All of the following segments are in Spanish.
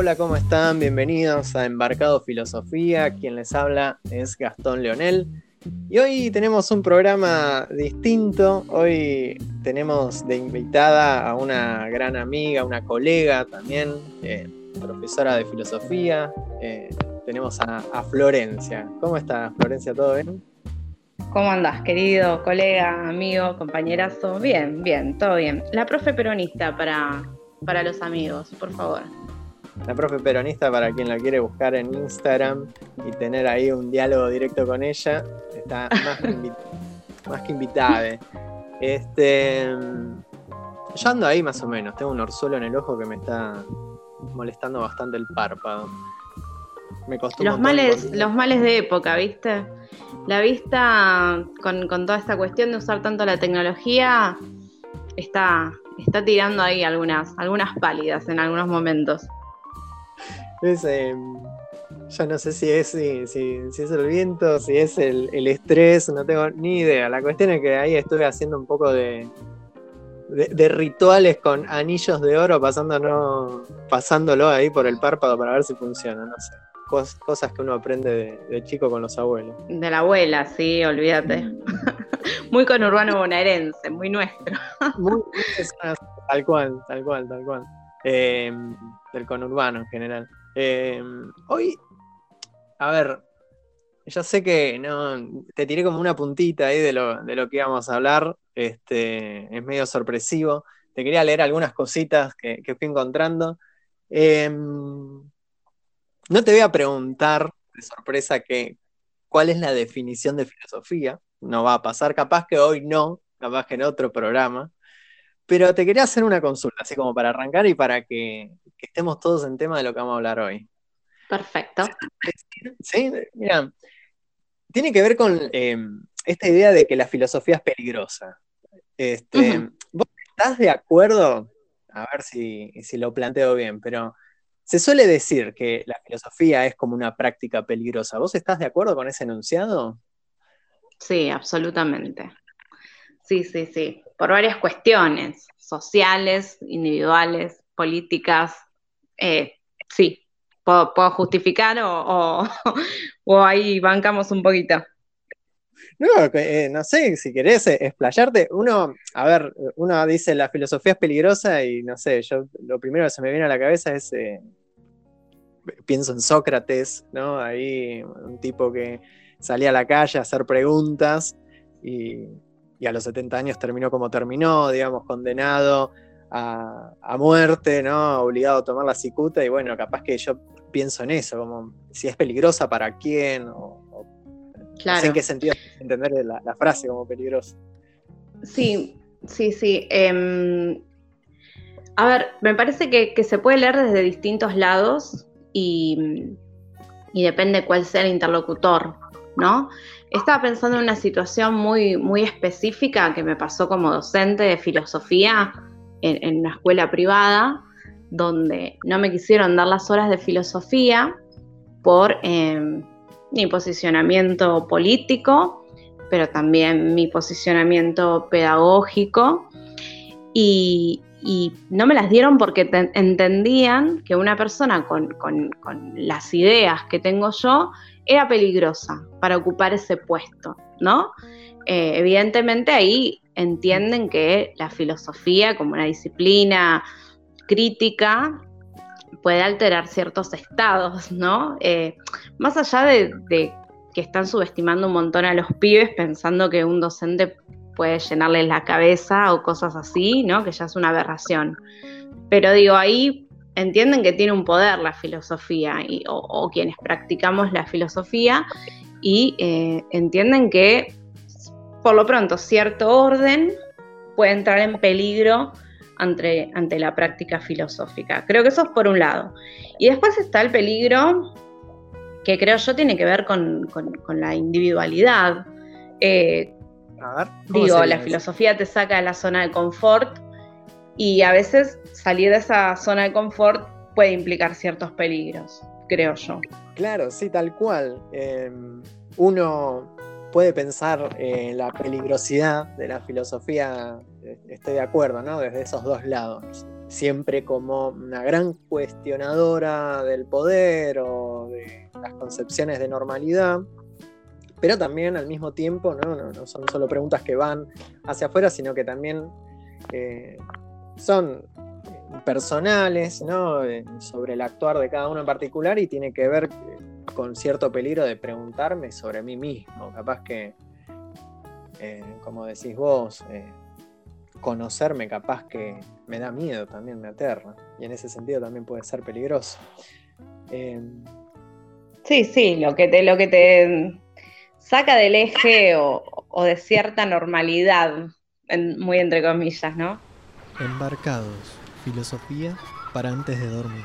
Hola, ¿cómo están? Bienvenidos a Embarcado Filosofía. Quien les habla es Gastón Leonel. Y hoy tenemos un programa distinto. Hoy tenemos de invitada a una gran amiga, una colega también, eh, profesora de filosofía. Eh, tenemos a, Florencia. ¿Cómo está Florencia? ¿Todo bien? ¿Cómo andás, querido colega, amigo, compañerazo? Bien, bien, todo bien. La profe peronista para, para los amigos, por favor la profe peronista para quien la quiere buscar en Instagram y tener ahí un diálogo directo con ella, está más que, invitada. Este, yo ando ahí más o menos, tengo un orzuelo en el ojo que me está molestando bastante el párpado. Me los males, los males de época, ¿viste? La vista con, con, toda esta cuestión de usar tanto la tecnología está, está tirando ahí algunas, algunas pálidas en algunos momentos. Es, em, ya no sé si es, si, si, es el viento, si es el, estrés, no tengo ni idea. La cuestión es que ahí estuve haciendo un poco de, de, rituales con anillos de oro pasándolo, pasándolo ahí por el párpado para ver si funciona, no sé. cosas que uno aprende de, chico con los abuelos. De la abuela, sí, olvídate. muy conurbano bonaerense, muy nuestro. muy, tal cual, tal cual, tal cual. Em, del conurbano en general. Em, hoy, a ver, ya sé que no, te tiré como una puntita ahí de lo, que íbamos a hablar. Este, es medio sorpresivo. Te quería leer algunas cositas que, fui encontrando. Em, no te voy a preguntar de sorpresa que, cuál es la definición de filosofía. No va a pasar, capaz que hoy no, capaz que en otro programa. Pero te quería hacer una consulta, así como para arrancar y para que, estemos todos en tema de lo que vamos a hablar hoy. Perfecto. Sí, mira, tiene que ver con em, esta idea de que la filosofía es peligrosa. Este, ¿Vos estás de acuerdo? A ver si, si lo planteo bien, pero se suele decir que la filosofía es como una práctica peligrosa. ¿Vos estás de acuerdo con ese enunciado? Sí, absolutamente. Sí, sí, sí, por varias cuestiones sociales, individuales, políticas. Eh, sí, puedo, justificar o, o, ahí bancamos un poquito. No, eh, no sé, si querés eh, explayarte, uno, a ver, uno dice la filosofía es peligrosa y no sé, yo lo primero que se me viene a la cabeza es, pienso en Sócrates, ¿no? Ahí un tipo que salía a la calle a hacer preguntas y y a los 70 años terminó como terminó, digamos, condenado a, muerte, ¿no? Obligado a tomar la cicuta, y bueno, capaz que yo pienso en eso, como si es peligrosa para quién, o, no sé en qué sentido entender la, frase como peligrosa. Sí, sí, sí. Em, a ver, me parece que, se puede leer desde distintos lados y, y depende cuál sea el interlocutor, ¿no? Estaba pensando en una situación muy, muy específica que me pasó como docente de filosofía en, una escuela privada, donde no me quisieron dar las horas de filosofía por em, mi posicionamiento político, pero también mi posicionamiento pedagógico. Y, no me las dieron porque entendían que una persona con, las ideas que tengo yo era peligrosa para ocupar ese puesto, ¿no? Eh, evidentemente ahí entienden que la filosofía como una disciplina crítica puede alterar ciertos estados, ¿no? Eh, más allá de, que están subestimando un montón a los pibes pensando que un docente puede llenarles la cabeza o cosas así, ¿no? Que ya es una aberración. Pero digo, ahí entienden que tiene un poder la filosofía o, quienes practicamos la filosofía y eh, entienden que por lo pronto cierto orden puede entrar en peligro ante, ante la práctica filosófica. Creo que eso es por un lado. Y después está el peligro que creo yo tiene que ver con, la individualidad. Eh, digo, la filosofía te saca de la zona de confort y a veces salir de esa zona de confort puede implicar ciertos peligros, creo yo. Claro, sí, tal cual. Em, uno puede pensar en la peligrosidad de la filosofía, eh, estoy de acuerdo, ¿no? Desde esos dos lados. siempre como una gran cuestionadora del poder o de las concepciones de normalidad, pero también al mismo tiempo no, son solo preguntas que van hacia afuera, sino que también eh, son personales ¿no? sobre el actuar de cada uno en particular y tiene que ver con cierto peligro de preguntarme sobre mí mismo. Capaz que, eh, como decís vos, eh, conocerme capaz que me da miedo también, me aterra. Y en ese sentido también puede ser peligroso. Em, sí, sí, lo que te, lo que te saca del eje o, de cierta normalidad, muy entre comillas, ¿no? Embarcados, filosofía para antes de dormir.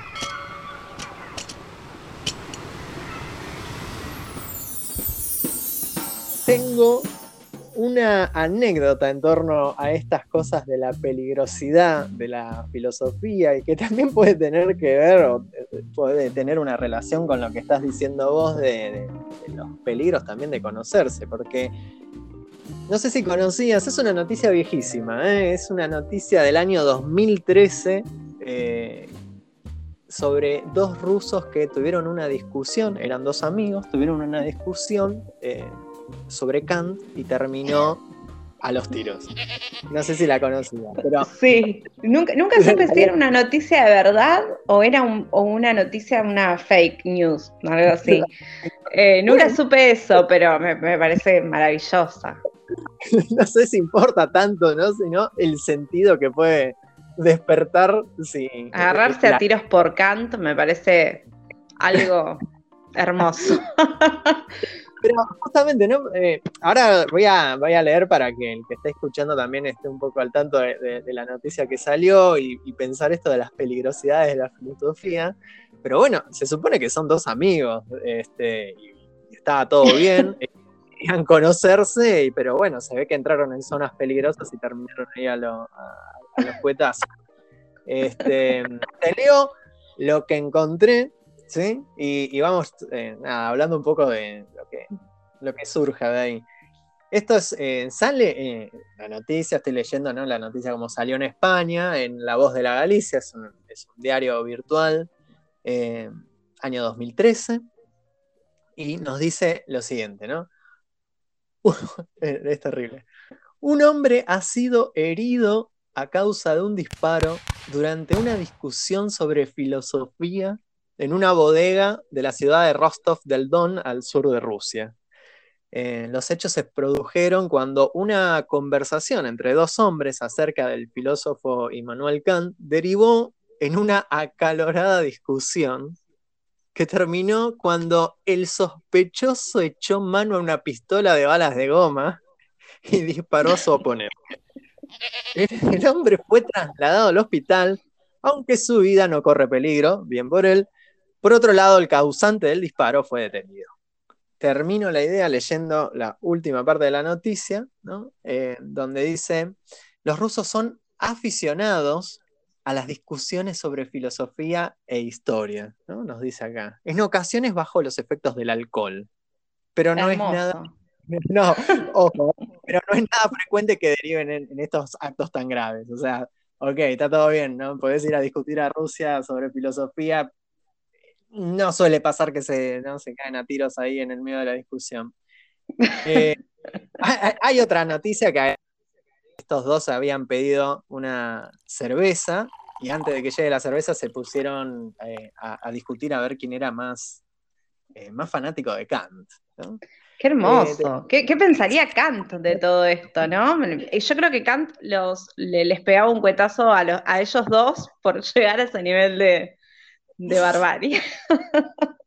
Tengo una anécdota en torno a estas cosas de la peligrosidad de la filosofía y que también puede tener que ver o puede tener una relación con lo que estás diciendo vos de, los peligros también de conocerse, porque no sé si conocías, es una noticia viejísima, ¿eh? es una noticia del año 2013 eh, sobre dos rusos que tuvieron una discusión, eran dos amigos, tuvieron una discusión. Eh, sobre Kant y terminó a los tiros. No sé si la conocía, pero... Sí, nunca, nunca supe si era una noticia de verdad o era una noticia, una fake news, algo así. Eh, nunca supe eso, pero me, parece maravillosa. No sé si importa tanto, ¿no? Sino el sentido que puede despertar. Sí, Agarrarse a tiros por Kant me parece algo hermoso. Pero justamente, ¿no? Eh, ahora voy a, voy a leer para que el que esté escuchando también esté un poco al tanto de, la noticia que salió y, pensar esto de las peligrosidades de la filosofía. Pero bueno, se supone que son dos amigos este, y, estaba todo bien. Querían conocerse, pero bueno, se ve que entraron en zonas peligrosas y terminaron ahí a, los cuetazos. Este, te leo lo que encontré ¿sí? Y, vamos eh, hablando un poco de lo que, lo que surja de ahí. Esto es, eh, sale, eh, la noticia, estoy leyendo ¿no? la noticia como salió en España, en La Voz de la Galicia, es un, diario virtual, año 2013, y nos dice lo siguiente, ¿no? es terrible. Un hombre ha sido herido a causa de un disparo durante una discusión sobre filosofía en una bodega de la ciudad de Rostov del Don, al sur de Rusia. Eh, los hechos se produjeron cuando una conversación entre dos hombres acerca del filósofo Immanuel Kant derivó en una acalorada discusión que terminó cuando el sospechoso echó mano a una pistola de balas de goma y disparó a su oponente. El, hombre fue trasladado al hospital, aunque su vida no corre peligro, bien por él, por otro lado, el causante del disparo fue detenido. Termino la idea leyendo la última parte de la noticia, eh, donde dice, los rusos son aficionados a las discusiones sobre filosofía e historia, nos dice acá. En ocasiones bajo los efectos del alcohol, pero no es nada... No, ojo, pero no es nada frecuente que deriven en, estos actos tan graves. O sea, ok, está todo bien, ¿no? Podés ir a discutir a Rusia sobre filosofía, no suele pasar que se, se caen a tiros ahí en el medio de la discusión. Eh, hay, otra noticia que estos dos habían pedido una cerveza y antes de que llegue la cerveza se pusieron eh, a, discutir a ver quién era más, eh, más fanático de Kant. Qué hermoso. ¿Qué, pensaría Kant de todo esto, no? Yo creo que Kant los, les pegaba un cuetazo a, a ellos dos por llegar a ese nivel de, de barbarie.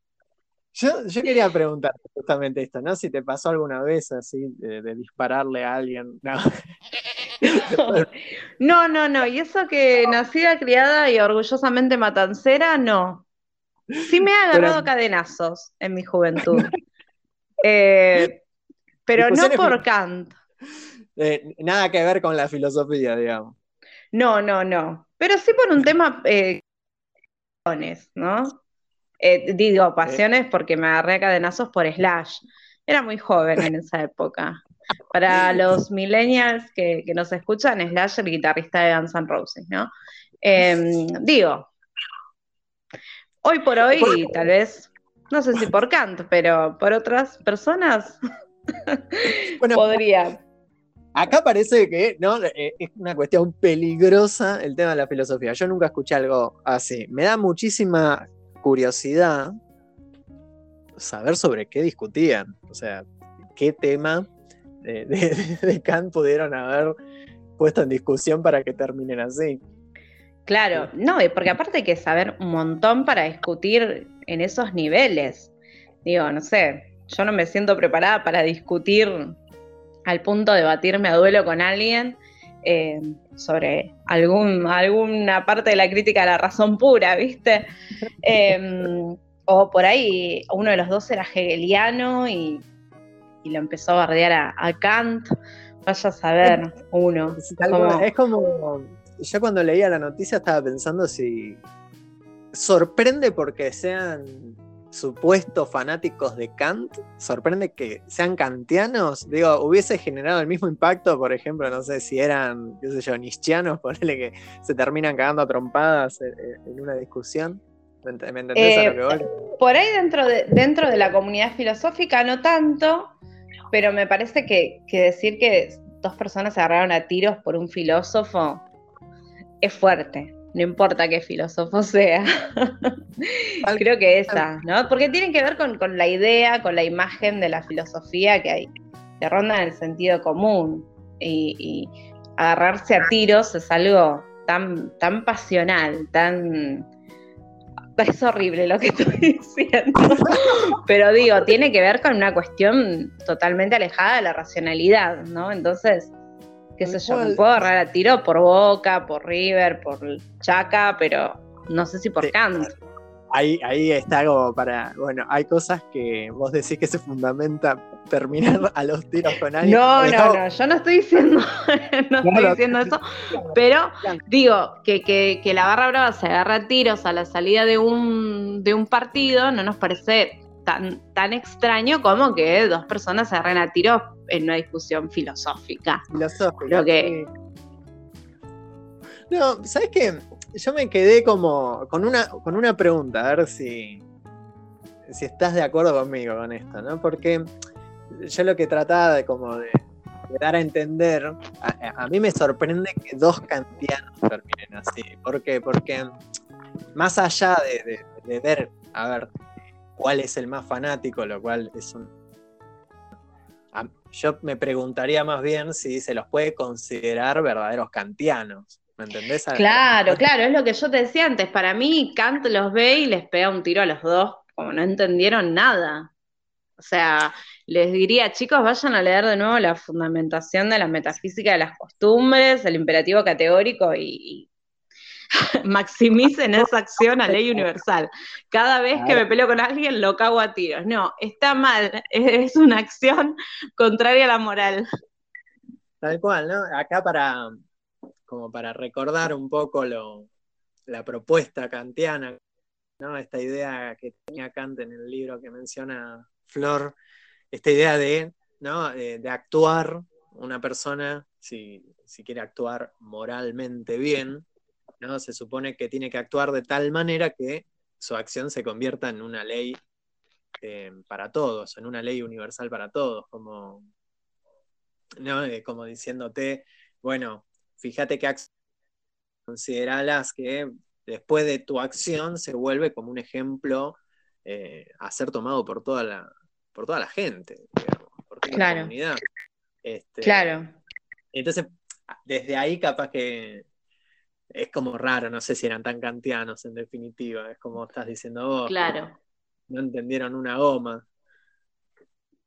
Yo, quería preguntarte justamente esto, ¿no? Si te pasó alguna vez así de, dispararle a alguien. No. no, no, Y eso que nacida, criada y orgullosamente matancera, no. Sí me ha agarrado cadenazos en mi juventud. Eh, pero no por Kant. Eh, nada que ver con la filosofía, digamos. No, no, no. Pero sí por un tema eh, ¿no? Eh, digo, pasiones porque me agarré a cadenazos por Slash. Era muy joven en esa época. Para los millennials que, nos escuchan, Slash, el guitarrista de Guns N' Roses, ¿no? Em, digo, hoy por hoy, tal vez, no sé si por Kant, pero por otras personas podría. Acá parece que ¿no? Eh, es una cuestión peligrosa el tema de la filosofía. Yo nunca escuché algo así. Me da muchísima curiosidad saber sobre qué discutían. O sea, qué tema de, Kant pudieron haber puesto en discusión para que terminen así. Claro, no, porque aparte hay que saber un montón para discutir en esos niveles. Digo, no sé, yo no me siento preparada para discutir al punto de batirme a duelo con alguien eh, sobre algún, alguna parte de la crítica a la razón pura, ¿viste? Em, o por ahí uno de los dos era hegeliano y, lo empezó a bardear a, Kant. Vaya a saber uno. Es como, yo cuando leía la noticia estaba pensando si sorprende porque sean supuestos fanáticos de Kant, sorprende que sean kantianos. Digo, hubiese generado el mismo impacto, por ejemplo, no sé si eran, qué sé yo, nichianos, ponele que se terminan cagando a trompadas en, una discusión. ¿Me, entendés a lo que voy? Por ahí dentro de, dentro de la comunidad filosófica no tanto, pero me parece que, que decir que dos personas se agarraron a tiros por un filósofo es fuerte no importa qué filósofo sea. Creo que esa, ¿no? Porque tiene que ver con, la idea, con la imagen de la filosofía que hay, que ronda en el sentido común. Y, agarrarse a tiros es algo tan, tan pasional, tan... Es horrible lo que estoy diciendo. Pero digo, tiene que ver con una cuestión totalmente alejada de la racionalidad, ¿no? Entonces, qué sé yo, me puedo agarrar a tiro por Boca, por River, por Chaca, pero no sé si por Kant. Ahí, ahí está algo para, bueno, hay cosas que vos decís que se fundamenta terminar a los tiros con alguien. No, no, no, yo no estoy diciendo, no estoy diciendo eso, pero digo que, que, que la barra brava se agarra a tiros a la salida de un, de un partido, no nos parece tan, extraño como que dos personas se agarren a tiros en una discusión filosófica. Filosófica. que... No, ¿sabes qué? Yo me quedé como con una, con una pregunta, a ver si, si estás de acuerdo conmigo con esto, ¿no? Porque yo lo que trataba de como de, dar a entender, a, mí me sorprende que dos kantianos terminen así. ¿Por qué? Porque más allá de ver, a ver, cuál es el más fanático, lo cual es un... Yo me preguntaría más bien si se los puede considerar verdaderos kantianos. ¿Me entendés? Claro, claro, es lo que yo te decía antes. Para mí, Kant los ve y les pega un tiro a los dos, como no entendieron nada. O sea, les diría, chicos, vayan a leer de nuevo la fundamentación de la metafísica de las costumbres, el imperativo categórico y maximicen esa acción a ley universal. Cada vez que me peleo con alguien lo cago a tiros. No, está mal, es una acción contraria a la moral. Tal cual, ¿no? Acá para, como para recordar un poco la propuesta kantiana, ¿no? Esta idea que tenía Kant en el libro que menciona Flor, esta idea de, ¿no? de, actuar una persona, si, si, quiere actuar moralmente bien, ¿no? Se supone que tiene que actuar de tal manera que su acción se convierta en una ley eh, para todos, en una ley universal para todos, como, ¿no? Eh, como diciéndote, bueno, fíjate que consideralas que después de tu acción se vuelve como un ejemplo eh, a ser tomado por toda la, por toda la gente, por toda la comunidad. Este, claro. Entonces, desde ahí capaz que es como raro, no sé si eran tan kantianos en definitiva, es como estás diciendo vos. Claro. No entendieron una goma.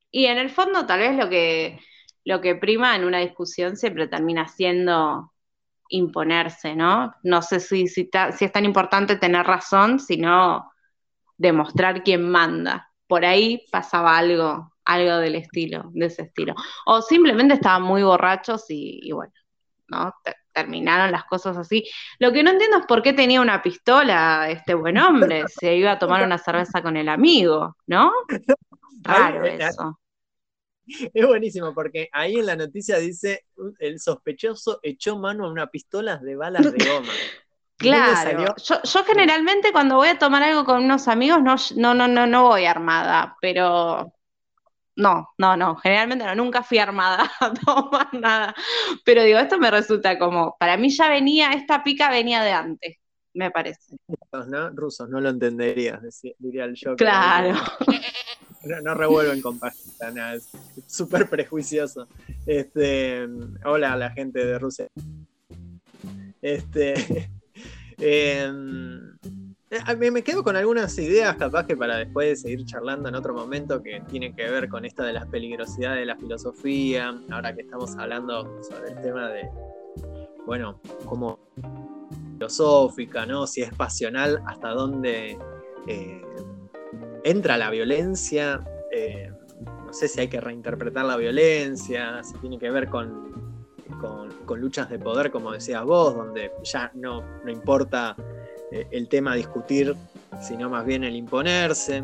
Y en el fondo tal vez lo que, lo que prima en una discusión siempre termina siendo imponerse, ¿no? No sé si, si, si es tan importante tener razón, sino demostrar quién manda. Por ahí pasaba algo, algo del estilo, de ese estilo. O simplemente estaban muy borrachos y, y bueno, ¿no? terminaron las cosas así. Lo que no entiendo es por qué tenía una pistola este buen hombre, se iba a tomar una cerveza con el amigo, ¿no? Raro eso. Es buenísimo porque ahí en la noticia dice el sospechoso echó mano a una pistola de balas de goma. Claro, yo, yo, generalmente cuando voy a tomar algo con unos amigos no, no, no, no, no voy armada, pero no, no, no, generalmente no, nunca fui armada a tomar nada. Pero digo, esto me resulta como, para mí ya venía, esta pica venía de antes, me parece. ¿no? Rusos, no lo entenderías, diría el yo. Claro. No, revuelven con nada, es súper prejuicioso. Este, hola a la gente de Rusia. Este, em, eh, me quedo con algunas ideas, capaz que para después seguir charlando en otro momento, que tienen que ver con esta de las peligrosidades de la filosofía, ahora que estamos hablando sobre el tema de, bueno, como filosófica, ¿no? Si es pasional, hasta dónde eh, entra la violencia. Eh, no sé si hay que reinterpretar la violencia, si tiene que ver con, con, luchas de poder, como decías vos, donde ya no, no importa eh, el tema discutir, sino más bien el imponerse.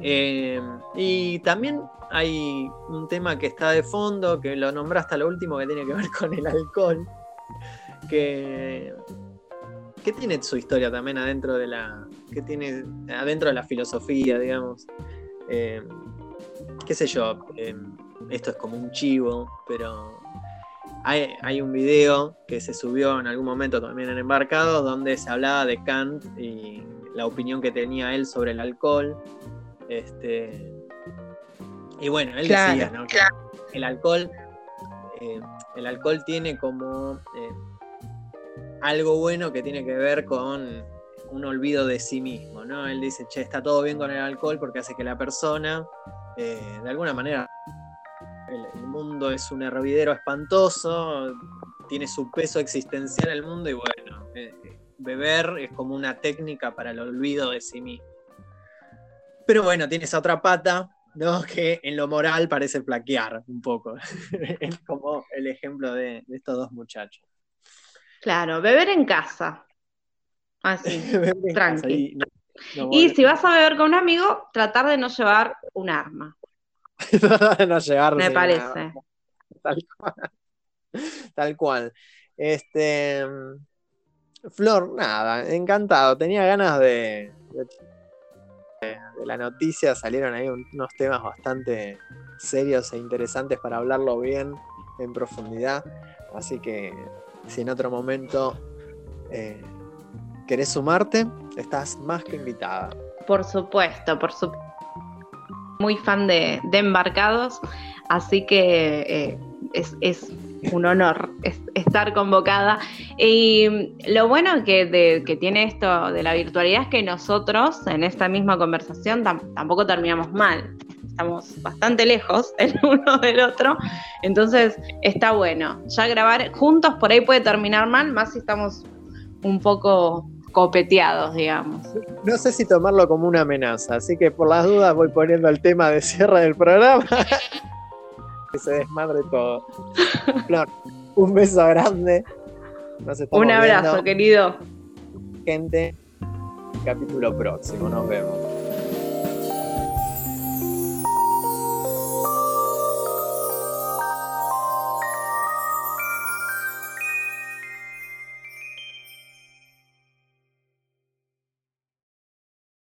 Eh, y también hay un tema que está de fondo, que lo nombraste a lo último, que tiene que ver con el alcohol, que, que tiene su historia también adentro de la, que tiene adentro de la filosofía, digamos. Eh, qué sé yo, esto es como un chivo, pero hay, un video que se subió en algún momento también en Embarcado donde se hablaba de Kant y la opinión que tenía él sobre el alcohol. Este, y bueno, él decía ¿no? que el alcohol, eh, el alcohol tiene como eh, algo bueno que tiene que ver con un olvido de sí mismo. ¿no? Él dice, che, está todo bien con el alcohol porque hace que la persona eh, de alguna manera el, mundo es un hervidero espantoso, tiene su peso existencial el mundo y bueno, eh, beber es como una técnica para el olvido de sí mismo. Pero bueno, tiene esa otra pata, ¿no? Que en lo moral parece flaquear un poco. es como el ejemplo de, estos dos muchachos. Claro, beber en casa. Así, tranqui. y si vas a beber con un amigo, tratar de no llevar un arma. no Me parece. Tal cual. Este. Flor, nada, encantado. Tenía ganas de, de, la noticia. Salieron ahí unos temas bastante serios e interesantes para hablarlo bien, en profundidad. Así que si en otro momento eh, querés sumarte, estás más que invitada. Por supuesto, por supuesto muy fan de, embarcados, así que eh, es, un honor estar convocada. Y lo bueno que, que, tiene esto de la virtualidad es que nosotros en esta misma conversación tampoco terminamos mal. Estamos bastante lejos el uno del otro, entonces está bueno. Ya grabar juntos por ahí puede terminar mal, más si estamos un poco copeteados, digamos. No sé si tomarlo como una amenaza, así que por las dudas voy poniendo el tema de cierre del programa. que se desmadre todo. Flor, un beso grande. un abrazo, querido. Gente, capítulo próximo, nos vemos.